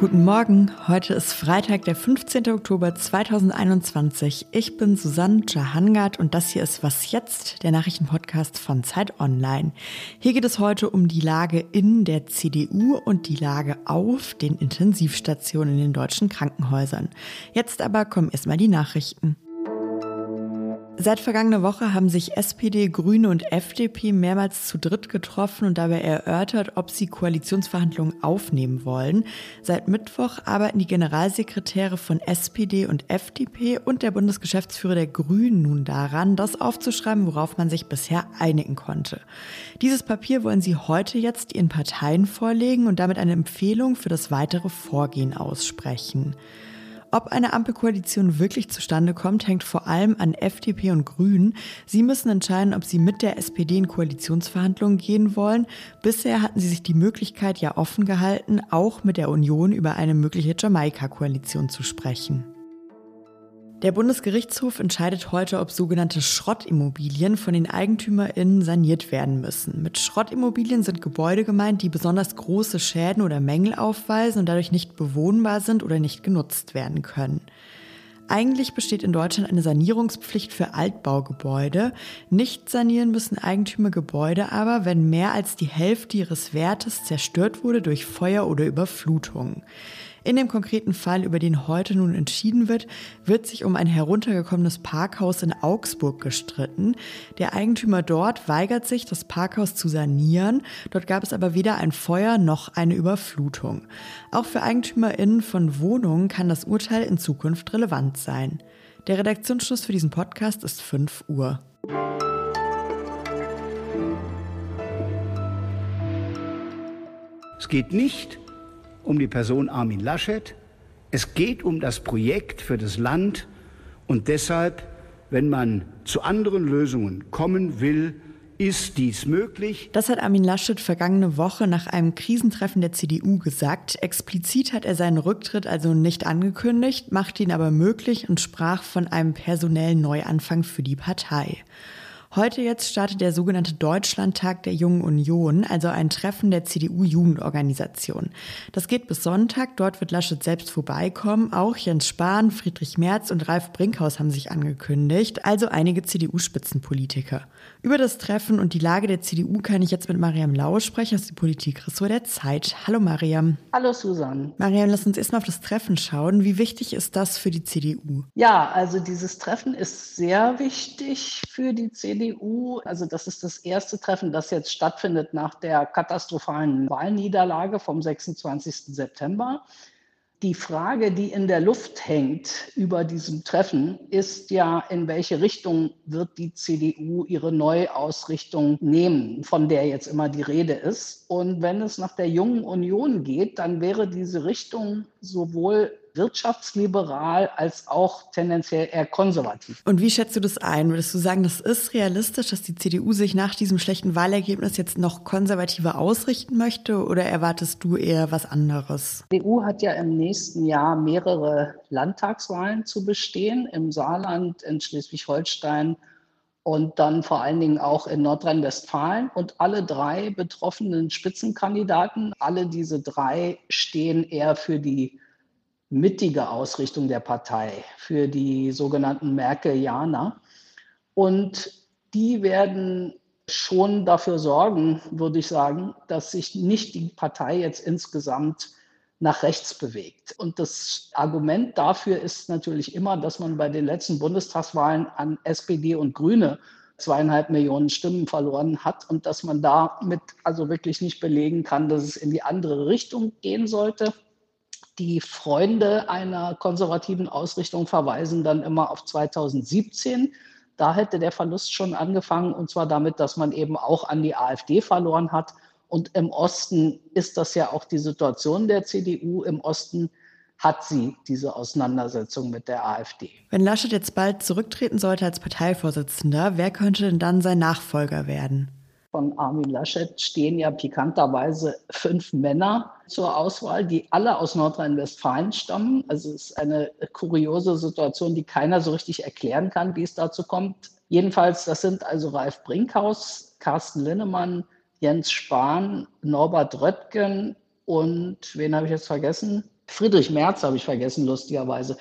Guten Morgen, heute ist Freitag, der 15. Oktober 2021. Ich bin Susanne Jahangard und das hier ist Was jetzt, der Nachrichtenpodcast von Zeit Online. Hier geht es heute um die Lage in der CDU und die Lage auf den Intensivstationen in den deutschen Krankenhäusern. Jetzt aber kommen erstmal die Nachrichten. Seit vergangener Woche haben sich SPD, Grüne und FDP mehrmals zu dritt getroffen und dabei erörtert, ob sie Koalitionsverhandlungen aufnehmen wollen. Seit Mittwoch arbeiten die Generalsekretäre von SPD und FDP und der Bundesgeschäftsführer der Grünen nun daran, das aufzuschreiben, worauf man sich bisher einigen konnte. Dieses Papier wollen sie heute jetzt ihren Parteien vorlegen und damit eine Empfehlung für das weitere Vorgehen aussprechen. Ob eine Ampelkoalition wirklich zustande kommt, hängt vor allem an FDP und Grünen. Sie müssen entscheiden, ob sie mit der SPD in Koalitionsverhandlungen gehen wollen. Bisher hatten sie sich die Möglichkeit ja offen gehalten, auch mit der Union über eine mögliche Jamaika-Koalition zu sprechen. Der Bundesgerichtshof entscheidet heute, ob sogenannte Schrottimmobilien von den EigentümerInnen saniert werden müssen. Mit Schrottimmobilien sind Gebäude gemeint, die besonders große Schäden oder Mängel aufweisen und dadurch nicht bewohnbar sind oder nicht genutzt werden können. Eigentlich besteht in Deutschland eine Sanierungspflicht für Altbaugebäude. Nicht sanieren müssen Eigentümer Gebäude aber, wenn mehr als die Hälfte ihres Wertes zerstört wurde durch Feuer oder Überflutung. In dem konkreten Fall, über den heute nun entschieden wird, wird sich um ein heruntergekommenes Parkhaus in Augsburg gestritten. Der Eigentümer dort weigert sich, das Parkhaus zu sanieren. Dort gab es aber weder ein Feuer noch eine Überflutung. Auch für EigentümerInnen von Wohnungen kann das Urteil in Zukunft relevant sein. Der Redaktionsschluss für diesen Podcast ist 5 Uhr. Es geht nicht um die Person Armin Laschet. Es geht um das Projekt für das Land und deshalb, wenn man zu anderen Lösungen kommen will, ist dies möglich? Das hat Armin Laschet vergangene Woche nach einem Krisentreffen der CDU gesagt. Explizit hat er seinen Rücktritt also nicht angekündigt, machte ihn aber möglich und sprach von einem personellen Neuanfang für die Partei. Heute jetzt startet der sogenannte Deutschlandtag der Jungen Union, also ein Treffen der CDU-Jugendorganisation. Das geht bis Sonntag. Dort wird Laschet selbst vorbeikommen. Auch Jens Spahn, Friedrich Merz und Ralf Brinkhaus haben sich angekündigt, also einige CDU-Spitzenpolitiker. Über das Treffen und die Lage der CDU kann ich jetzt mit Mariam Lau sprechen aus dem Politikressort der Zeit. Hallo Mariam. Hallo Susanne. Mariam, lass uns erstmal auf das Treffen schauen. Wie wichtig ist das für die CDU? Ja, also dieses Treffen ist sehr wichtig für die CDU. CDU. Also das ist das erste Treffen, das jetzt stattfindet nach der katastrophalen Wahlniederlage vom 26. September. Die Frage, die in der Luft hängt über diesem Treffen, ist ja, in welche Richtung wird die CDU ihre Neuausrichtung nehmen, von der jetzt immer die Rede ist. Und wenn es nach der jungen Union geht, dann wäre diese Richtung sowohl wirtschaftsliberal als auch tendenziell eher konservativ. Und wie schätzt du das ein? Würdest du sagen, das ist realistisch, dass die CDU sich nach diesem schlechten Wahlergebnis jetzt noch konservativer ausrichten möchte oder erwartest du eher was anderes? Die CDU hat ja im nächsten Jahr mehrere Landtagswahlen zu bestehen, im Saarland, in Schleswig-Holstein und dann vor allen Dingen auch in Nordrhein-Westfalen. Und alle drei betroffenen Spitzenkandidaten, alle diese drei stehen eher für die mittige Ausrichtung der Partei, für die sogenannten Merkelianer. Und die werden schon dafür sorgen, würde ich sagen, dass sich nicht die Partei jetzt insgesamt nach rechts bewegt. Und das Argument dafür ist natürlich immer, dass man bei den letzten Bundestagswahlen an SPD und Grüne zweieinhalb Millionen Stimmen verloren hat und dass man damit also wirklich nicht belegen kann, dass es in die andere Richtung gehen sollte. Die Freunde einer konservativen Ausrichtung verweisen dann immer auf 2017. Da hätte der Verlust schon angefangen, und zwar damit, dass man eben auch an die AfD verloren hat. Und im Osten ist das ja auch die Situation der CDU. Im Osten hat sie diese Auseinandersetzung mit der AfD. Wenn Laschet jetzt bald zurücktreten sollte als Parteivorsitzender, wer könnte denn dann sein Nachfolger werden? Von Armin Laschet stehen ja pikanterweise fünf Männer zur Auswahl, die alle aus Nordrhein-Westfalen stammen. Also es ist eine kuriose Situation, die keiner so richtig erklären kann, wie es dazu kommt. Jedenfalls, das sind also Ralf Brinkhaus, Carsten Linnemann, Jens Spahn, Norbert Röttgen und wen habe ich jetzt vergessen? Friedrich Merz habe ich vergessen, lustigerweise.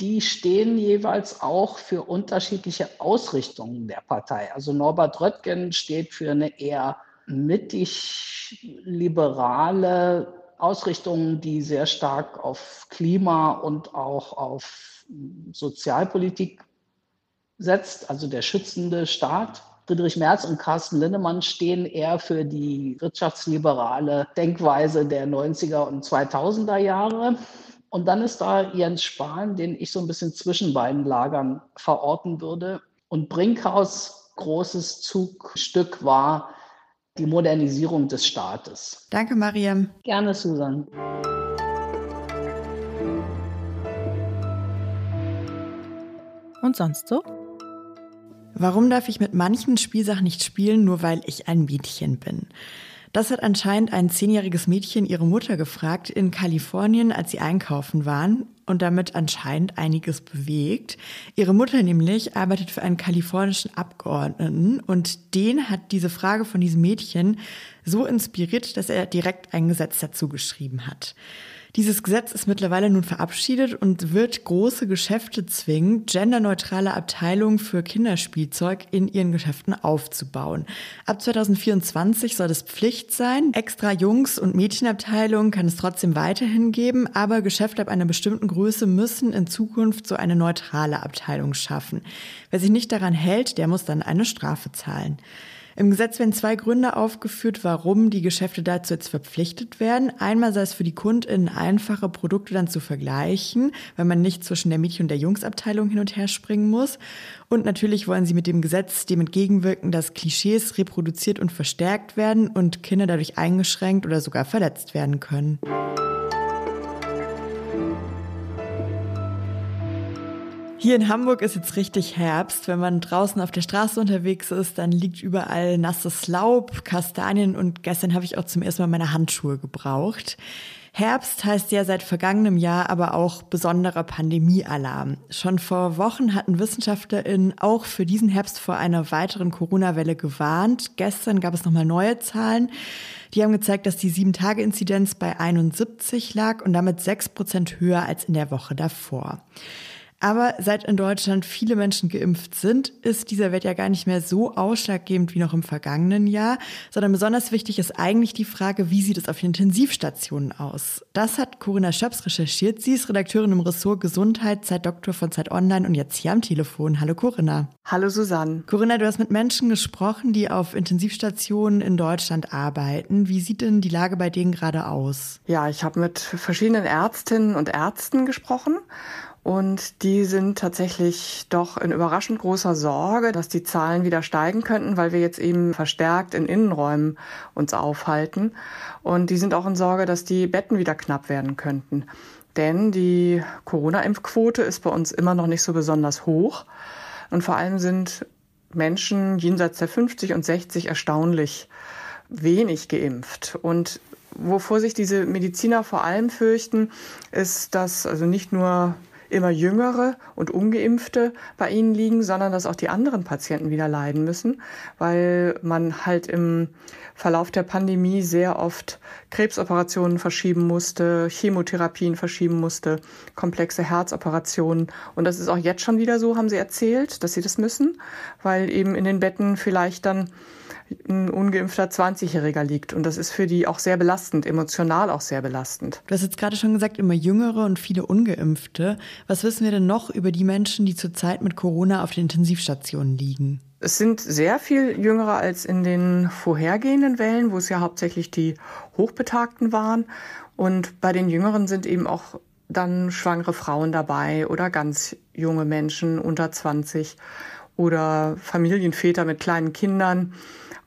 Die stehen jeweils auch für unterschiedliche Ausrichtungen der Partei. Also Norbert Röttgen steht für eine eher mittig liberale Ausrichtung, die sehr stark auf Klima und auch auf Sozialpolitik setzt, also der schützende Staat. Friedrich Merz und Carsten Linnemann stehen eher für die wirtschaftsliberale Denkweise der 90er und 2000er Jahre. Und dann ist da Jens Spahn, den ich so ein bisschen zwischen beiden Lagern verorten würde. Und Brinkhaus großes Zugstück war die Modernisierung des Staates. Danke, Mariam. Gerne, Susan. Und sonst so? Warum darf ich mit manchen Spielsachen nicht spielen, nur weil ich ein Mädchen bin? Das hat anscheinend ein zehnjähriges Mädchen ihre Mutter gefragt in Kalifornien, als sie einkaufen waren und damit anscheinend einiges bewegt. Ihre Mutter nämlich arbeitet für einen kalifornischen Abgeordneten und den hat diese Frage von diesem Mädchen so inspiriert, dass er direkt ein Gesetz dazu geschrieben hat. Dieses Gesetz ist mittlerweile nun verabschiedet und wird große Geschäfte zwingen, genderneutrale Abteilungen für Kinderspielzeug in ihren Geschäften aufzubauen. Ab 2024 soll es Pflicht sein. Extra Jungs- und Mädchenabteilungen kann es trotzdem weiterhin geben, aber Geschäfte ab einer bestimmten Größe müssen in Zukunft so eine neutrale Abteilung schaffen. Wer sich nicht daran hält, der muss dann eine Strafe zahlen. Im Gesetz werden zwei Gründe aufgeführt, warum die Geschäfte dazu jetzt verpflichtet werden. Einmal sei es für die KundInnen einfache Produkte dann zu vergleichen, weil man nicht zwischen der Mädchen- und der Jungsabteilung hin und her springen muss. Und natürlich wollen sie mit dem Gesetz dem entgegenwirken, dass Klischees reproduziert und verstärkt werden und Kinder dadurch eingeschränkt oder sogar verletzt werden können. Hier in Hamburg ist jetzt richtig Herbst. Wenn man draußen auf der Straße unterwegs ist, dann liegt überall nasses Laub, Kastanien und gestern habe ich auch zum ersten Mal meine Handschuhe gebraucht. Herbst heißt ja seit vergangenem Jahr aber auch besonderer Pandemiealarm. Schon vor Wochen hatten WissenschaftlerInnen auch für diesen Herbst vor einer weiteren Corona-Welle gewarnt. Gestern gab es nochmal neue Zahlen. Die haben gezeigt, dass die 7-Tage-Inzidenz bei 71 lag und damit 6 Prozent höher als in der Woche davor. Aber seit in Deutschland viele Menschen geimpft sind, ist dieser Wert ja gar nicht mehr so ausschlaggebend wie noch im vergangenen Jahr, sondern besonders wichtig ist eigentlich die Frage, wie sieht es auf den Intensivstationen aus? Das hat Corinna Schöps recherchiert. Sie ist Redakteurin im Ressort Gesundheit, Zeitdoktor von Zeit Online und jetzt hier am Telefon. Hallo Corinna. Hallo Susanne. Corinna, du hast mit Menschen gesprochen, die auf Intensivstationen in Deutschland arbeiten. Wie sieht denn die Lage bei denen gerade aus? Ja, ich habe mit verschiedenen Ärztinnen und Ärzten gesprochen und die sind tatsächlich doch in überraschend großer Sorge, dass die Zahlen wieder steigen könnten, weil wir jetzt eben verstärkt in Innenräumen uns aufhalten. Und die sind auch in Sorge, dass die Betten wieder knapp werden könnten. Denn die Corona-Impfquote ist bei uns immer noch nicht so besonders hoch. Und vor allem sind Menschen jenseits der 50 und 60 erstaunlich wenig geimpft. Und wovor sich diese Mediziner vor allem fürchten, ist, dass also nicht nur immer jüngere und ungeimpfte bei ihnen liegen, sondern dass auch die anderen Patienten wieder leiden müssen, weil man halt im Verlauf der Pandemie sehr oft Krebsoperationen verschieben musste, Chemotherapien verschieben musste, komplexe Herzoperationen. Und das ist auch jetzt schon wieder so, haben sie erzählt, dass sie das müssen, weil eben in den Betten vielleicht dann ein ungeimpfter 20-Jähriger liegt. Und das ist für die auch sehr belastend, emotional auch sehr belastend. Du hast jetzt gerade schon gesagt, immer jüngere und viele ungeimpfte. Was wissen wir denn noch über die Menschen, die zurzeit mit Corona auf den Intensivstationen liegen? Es sind sehr viel jüngere als in den vorhergehenden Wellen, wo es ja hauptsächlich die Hochbetagten waren. Und bei den Jüngeren sind eben auch dann schwangere Frauen dabei oder ganz junge Menschen unter 20 oder Familienväter mit kleinen Kindern.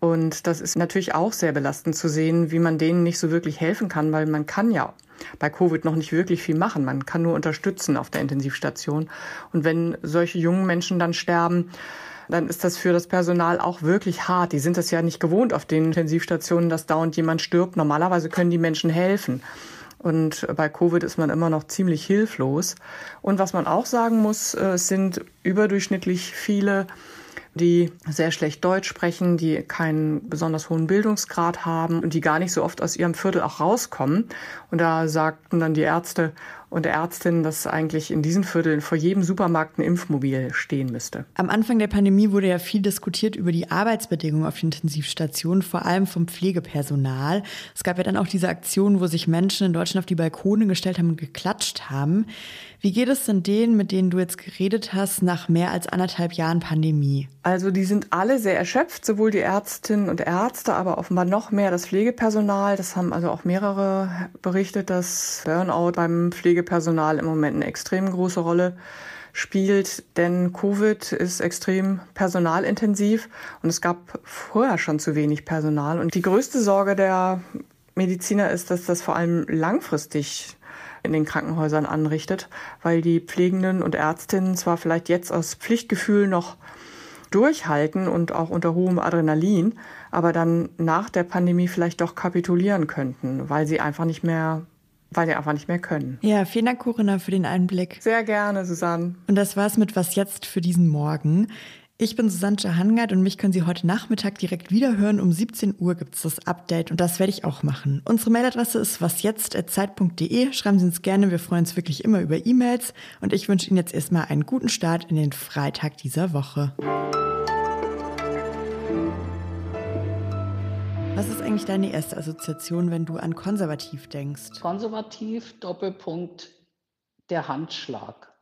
Und das ist natürlich auch sehr belastend zu sehen, wie man denen nicht so wirklich helfen kann, weil man kann ja bei Covid noch nicht wirklich viel machen. Man kann nur unterstützen auf der Intensivstation. Und wenn solche jungen Menschen dann sterben, dann ist das für das Personal auch wirklich hart. Die sind das ja nicht gewohnt auf den Intensivstationen, dass dauernd jemand stirbt. Normalerweise können die Menschen helfen. Und bei Covid ist man immer noch ziemlich hilflos. Und was man auch sagen muss, es sind überdurchschnittlich viele die sehr schlecht Deutsch sprechen, die keinen besonders hohen Bildungsgrad haben und die gar nicht so oft aus ihrem Viertel auch rauskommen. Und da sagten dann die Ärzte, und der Ärztin, dass eigentlich in diesen Vierteln vor jedem Supermarkt ein Impfmobil stehen müsste. Am Anfang der Pandemie wurde ja viel diskutiert über die Arbeitsbedingungen auf den Intensivstationen, vor allem vom Pflegepersonal. Es gab ja dann auch diese Aktion, wo sich Menschen in Deutschland auf die Balkone gestellt haben und geklatscht haben. Wie geht es denn denen, mit denen du jetzt geredet hast, nach mehr als anderthalb Jahren Pandemie? Also die sind alle sehr erschöpft, sowohl die Ärztinnen und Ärzte, aber offenbar noch mehr das Pflegepersonal. Das haben also auch mehrere berichtet, dass Burnout beim Pflegepersonal im Moment eine extrem große Rolle spielt, denn Covid ist extrem personalintensiv und es gab vorher schon zu wenig Personal. Und die größte Sorge der Mediziner ist, dass das vor allem langfristig in den Krankenhäusern anrichtet, weil die Pflegenden und Ärztinnen zwar vielleicht jetzt aus Pflichtgefühl noch durchhalten und auch unter hohem Adrenalin, aber dann nach der Pandemie vielleicht doch kapitulieren könnten, weil sie einfach nicht mehr weil sie einfach nicht mehr können. Ja, vielen Dank, Corinna, für den Einblick. Sehr gerne, Susanne. Und das war's mit Was jetzt für diesen Morgen. Ich bin Susanne Jahangard und mich können Sie heute Nachmittag direkt wieder hören. Um 17 Uhr gibt es das Update und das werde ich auch machen. Unsere Mailadresse ist wasjetzt.zeit.de. Schreiben Sie uns gerne, wir freuen uns wirklich immer über E-Mails. Und ich wünsche Ihnen jetzt erstmal einen guten Start in den Freitag dieser Woche. Was ist eigentlich deine erste Assoziation, wenn du an konservativ denkst? Konservativ, Doppelpunkt, der Handschlag.